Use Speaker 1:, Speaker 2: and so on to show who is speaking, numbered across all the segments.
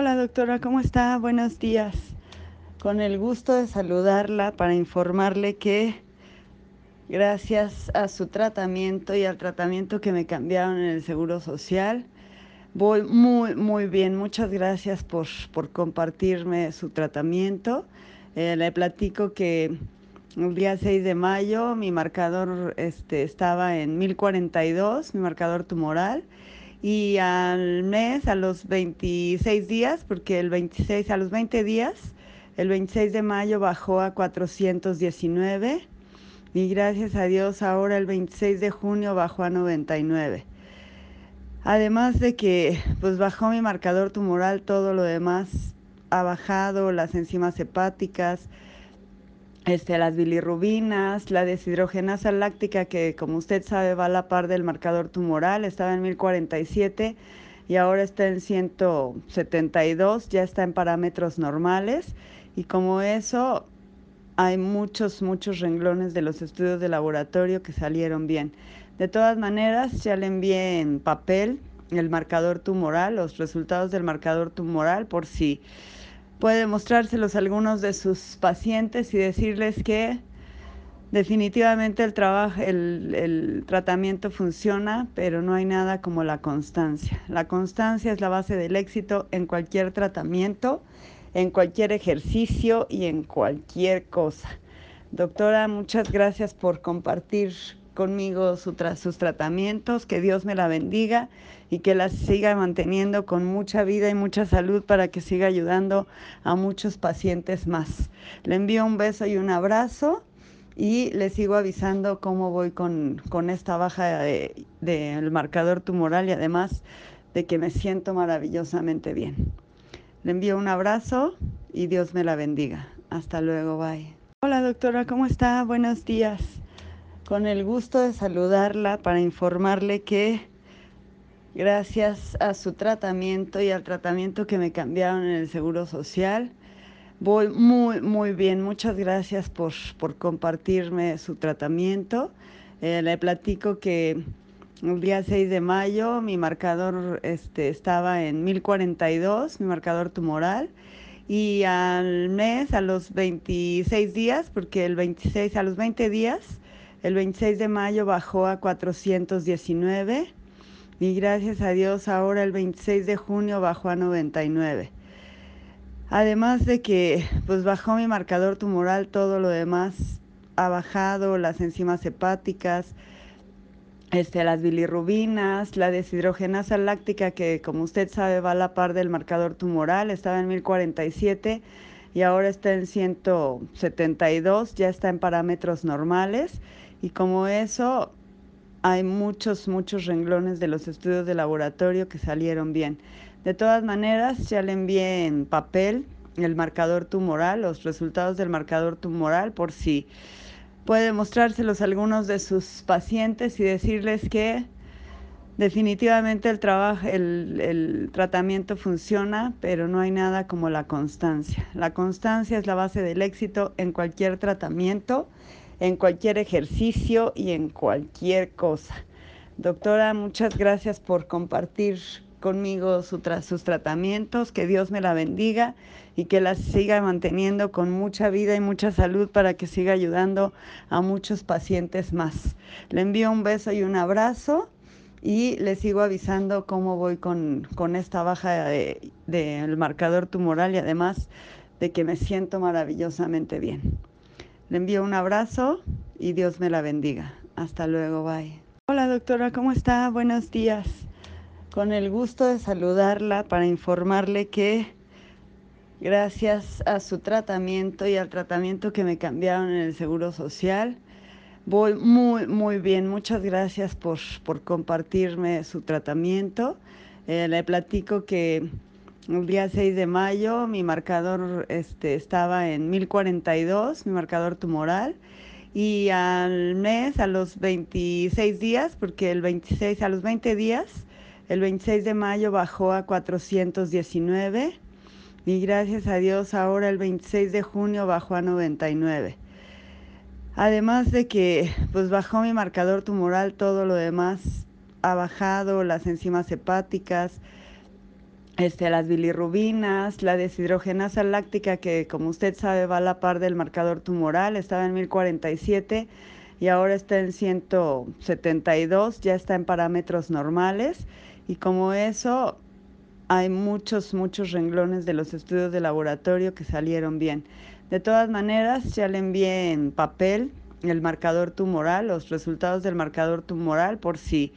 Speaker 1: Hola doctora, ¿cómo está? Buenos días. Con el gusto de saludarla para informarle que gracias a su tratamiento y al tratamiento que me cambiaron en el Seguro Social, voy muy, muy bien. Muchas gracias por, por compartirme su tratamiento. Eh, le platico que el día 6 de mayo mi marcador este, estaba en 1042, mi marcador tumoral y al mes, a los 26 días, porque el 26, a los 20 días, el 26 de mayo bajó a 419 y gracias a Dios ahora el 26 de junio bajó a 99. Además de que pues bajó mi marcador tumoral, todo lo demás ha bajado, las enzimas hepáticas, este, las bilirrubinas, la deshidrogenasa láctica, que como usted sabe va a la par del marcador tumoral, estaba en 1047 y ahora está en 172, ya está en parámetros normales. Y como eso, hay muchos, muchos renglones de los estudios de laboratorio que salieron bien. De todas maneras, ya le envié en papel el marcador tumoral, los resultados del marcador tumoral, por si puede mostrárselos a algunos de sus pacientes y decirles que definitivamente el, trabajo, el, el, tratamiento funciona, pero no hay nada como la constancia. La constancia es la base del éxito en cualquier tratamiento, en cualquier ejercicio y en cualquier cosa. Doctora, muchas gracias por compartir conmigo sus tratamientos, que Dios me la bendiga y que la siga manteniendo con mucha vida y mucha salud para que siga ayudando a muchos pacientes más. Le envío un beso y un abrazo y le sigo avisando cómo voy con, con esta baja del de, de marcador tumoral y además de que me siento maravillosamente bien. Le envío un abrazo y Dios me la bendiga. Hasta luego, bye. Hola doctora, ¿cómo está? Buenos días con el gusto de saludarla para informarle que gracias a su tratamiento y al tratamiento que me cambiaron en el Seguro Social, voy muy, muy bien. Muchas gracias por, por compartirme su tratamiento. Eh, le platico que el día 6 de mayo mi marcador este, estaba en 1042, mi marcador tumoral. Y al mes, a los 26 días, porque el 26, a los 20 días, el 26 de mayo bajó a 419 y gracias a Dios ahora el 26 de junio bajó a 99. Además de que pues bajó mi marcador tumoral, todo lo demás ha bajado, las enzimas hepáticas, este, las bilirrubinas, la deshidrogenasa láctica, que como usted sabe va a la par del marcador tumoral, estaba en 1047 y ahora está en 172, ya está en parámetros normales. Y como eso, hay muchos, muchos renglones de los estudios de laboratorio que salieron bien. De todas maneras, ya le envié en papel el marcador tumoral, los resultados del marcador tumoral, por si puede mostrárselos algunos de sus pacientes y decirles que definitivamente el, trabajo, el tratamiento funciona, pero no hay nada como la constancia. La constancia es la base del éxito en cualquier tratamiento en cualquier ejercicio y en cualquier cosa. Doctora, muchas gracias por compartir conmigo sus tratamientos, que Dios me la bendiga y que la siga manteniendo con mucha vida y mucha salud para que siga ayudando a muchos pacientes más. Le envío un beso y un abrazo y le sigo avisando cómo voy con, con esta baja del de, de marcador tumoral y además de que me siento maravillosamente bien. Le envío un abrazo y Dios me la bendiga. Hasta luego, bye. Hola doctora, ¿cómo está? Buenos días. Con el gusto de saludarla para informarle que gracias a su tratamiento y al tratamiento que me cambiaron en el Seguro Social, voy muy, muy bien. Muchas gracias por, por compartirme su tratamiento. Eh, le platico que el día 6 de mayo mi marcador este, estaba en 1042, mi marcador tumoral. Y al mes, a los 26 días, porque el 26, a los 20 días, el 26 de mayo bajó a 419 y gracias a Dios ahora el 26 de junio bajó a 99. Además de que pues bajó mi marcador tumoral, todo lo demás ha bajado, las enzimas hepáticas, este, las bilirrubinas, la deshidrogenasa láctica, que como usted sabe va a la par del marcador tumoral, estaba en 1047 y ahora está en 172, ya está en parámetros normales y como eso hay muchos, muchos renglones de los estudios de laboratorio que salieron bien. De todas maneras, ya le envié en papel el marcador tumoral, los resultados del marcador tumoral por si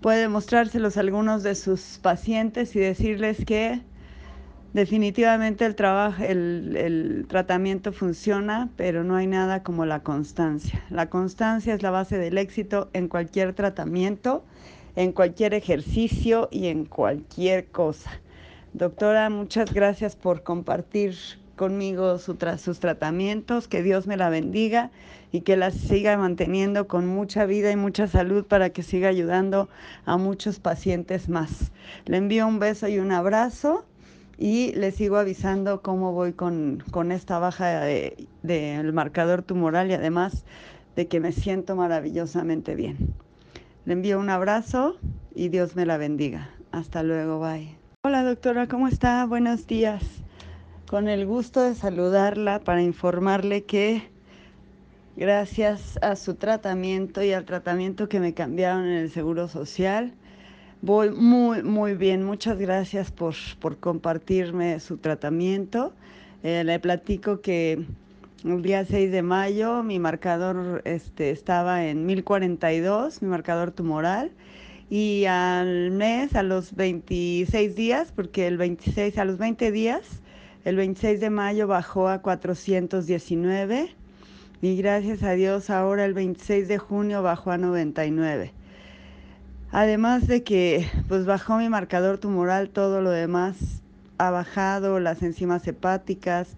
Speaker 1: puede mostrárselos algunos de sus pacientes y decirles que definitivamente el, trabajo, el, tratamiento funciona, pero no hay nada como la constancia. La constancia es la base del éxito en cualquier tratamiento, en cualquier ejercicio y en cualquier cosa. Doctora, muchas gracias por compartir conmigo sus tratamientos, que Dios me la bendiga y que la siga manteniendo con mucha vida y mucha salud para que siga ayudando a muchos pacientes más. Le envío un beso y un abrazo y le sigo avisando cómo voy con, con esta baja del de, marcador tumoral y además de que me siento maravillosamente bien. Le envío un abrazo y Dios me la bendiga. Hasta luego, bye. Hola doctora, ¿cómo está? Buenos días con el gusto de saludarla para informarle que gracias a su tratamiento y al tratamiento que me cambiaron en el Seguro Social, voy muy, muy bien. Muchas gracias por, por compartirme su tratamiento. Eh, le platico que el día 6 de mayo mi marcador este, estaba en 1042, mi marcador tumoral. Y al mes, a los 26 días, porque el 26, a los 20 días, el 26 de mayo bajó a 419 y gracias a Dios ahora el 26 de junio bajó a 99. Además de que pues bajó mi marcador tumoral, todo lo demás ha bajado, las enzimas hepáticas,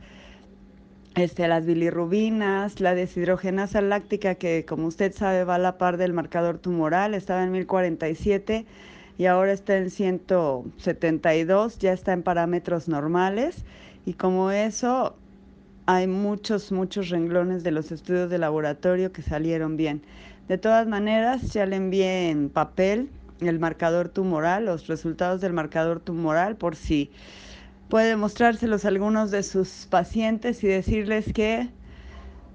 Speaker 1: este, las bilirrubinas, la deshidrogenasa láctica que como usted sabe va a la par del marcador tumoral, estaba en 1047 y ahora está en 172, ya está en parámetros normales y como eso, hay muchos, muchos renglones de los estudios de laboratorio que salieron bien. De todas maneras, ya le envié en papel el marcador tumoral, los resultados del marcador tumoral, por si puede mostrárselos algunos de sus pacientes y decirles que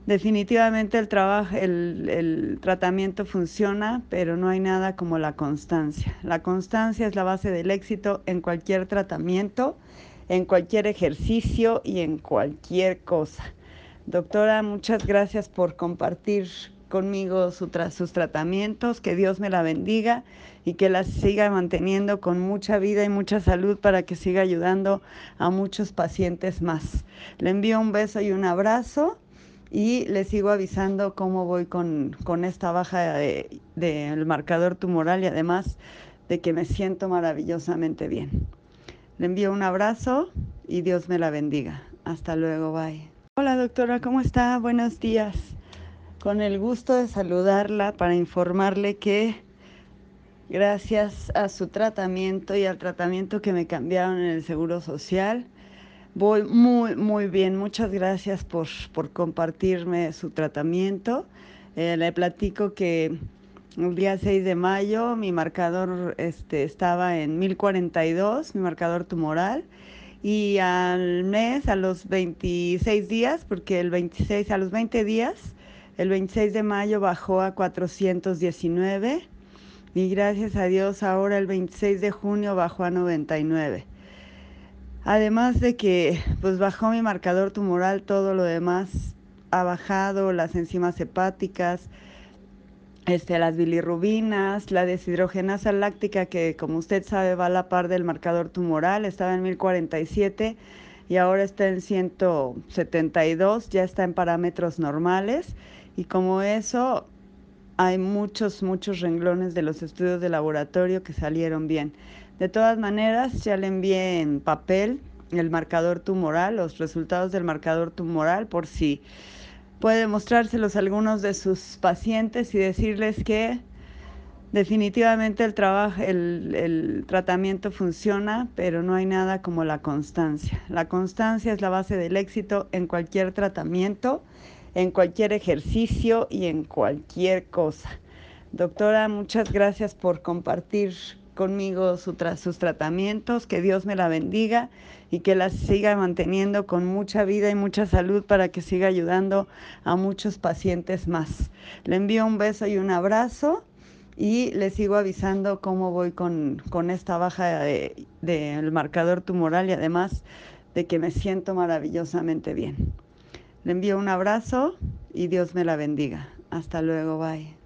Speaker 1: definitivamente el, trabajo, el, el tratamiento funciona, pero no hay nada como la constancia. La constancia es la base del éxito en cualquier tratamiento en cualquier ejercicio y en cualquier cosa. Doctora, muchas gracias por compartir conmigo sus tratamientos, que Dios me la bendiga y que la siga manteniendo con mucha vida y mucha salud para que siga ayudando a muchos pacientes más. Le envío un beso y un abrazo y le sigo avisando cómo voy con, con esta baja del de, de marcador tumoral y además de que me siento maravillosamente bien. Le envío un abrazo y Dios me la bendiga. Hasta luego, bye. Hola doctora, ¿cómo está? Buenos días. Con el gusto de saludarla para informarle que gracias a su tratamiento y al tratamiento que me cambiaron en el Seguro Social, voy muy, muy bien. Muchas gracias por, por compartirme su tratamiento. Eh, le platico que el día 6 de mayo mi marcador este, estaba en 1042, mi marcador tumoral. Y al mes, a los 26 días, porque el 26, a los 20 días, el 26 de mayo bajó a 419. Y gracias a Dios ahora el 26 de junio bajó a 99. Además de que pues bajó mi marcador tumoral, todo lo demás ha bajado, las enzimas hepáticas, este, las bilirrubinas, la deshidrogenasa láctica, que como usted sabe va a la par del marcador tumoral, estaba en 1047 y ahora está en 172, ya está en parámetros normales y como eso hay muchos, muchos renglones de los estudios de laboratorio que salieron bien. De todas maneras, ya le envié en papel el marcador tumoral, los resultados del marcador tumoral por si puede mostrárselos algunos de sus pacientes y decirles que definitivamente el, trabajo, el, tratamiento funciona, pero no hay nada como la constancia. La constancia es la base del éxito en cualquier tratamiento, en cualquier ejercicio y en cualquier cosa. Doctora, muchas gracias por compartir conmigo sus tratamientos, que Dios me la bendiga y que la siga manteniendo con mucha vida y mucha salud para que siga ayudando a muchos pacientes más. Le envío un beso y un abrazo y le sigo avisando cómo voy con, esta baja del marcador tumoral y además de que me siento maravillosamente bien. Le envío un abrazo y Dios me la bendiga. Hasta luego, bye.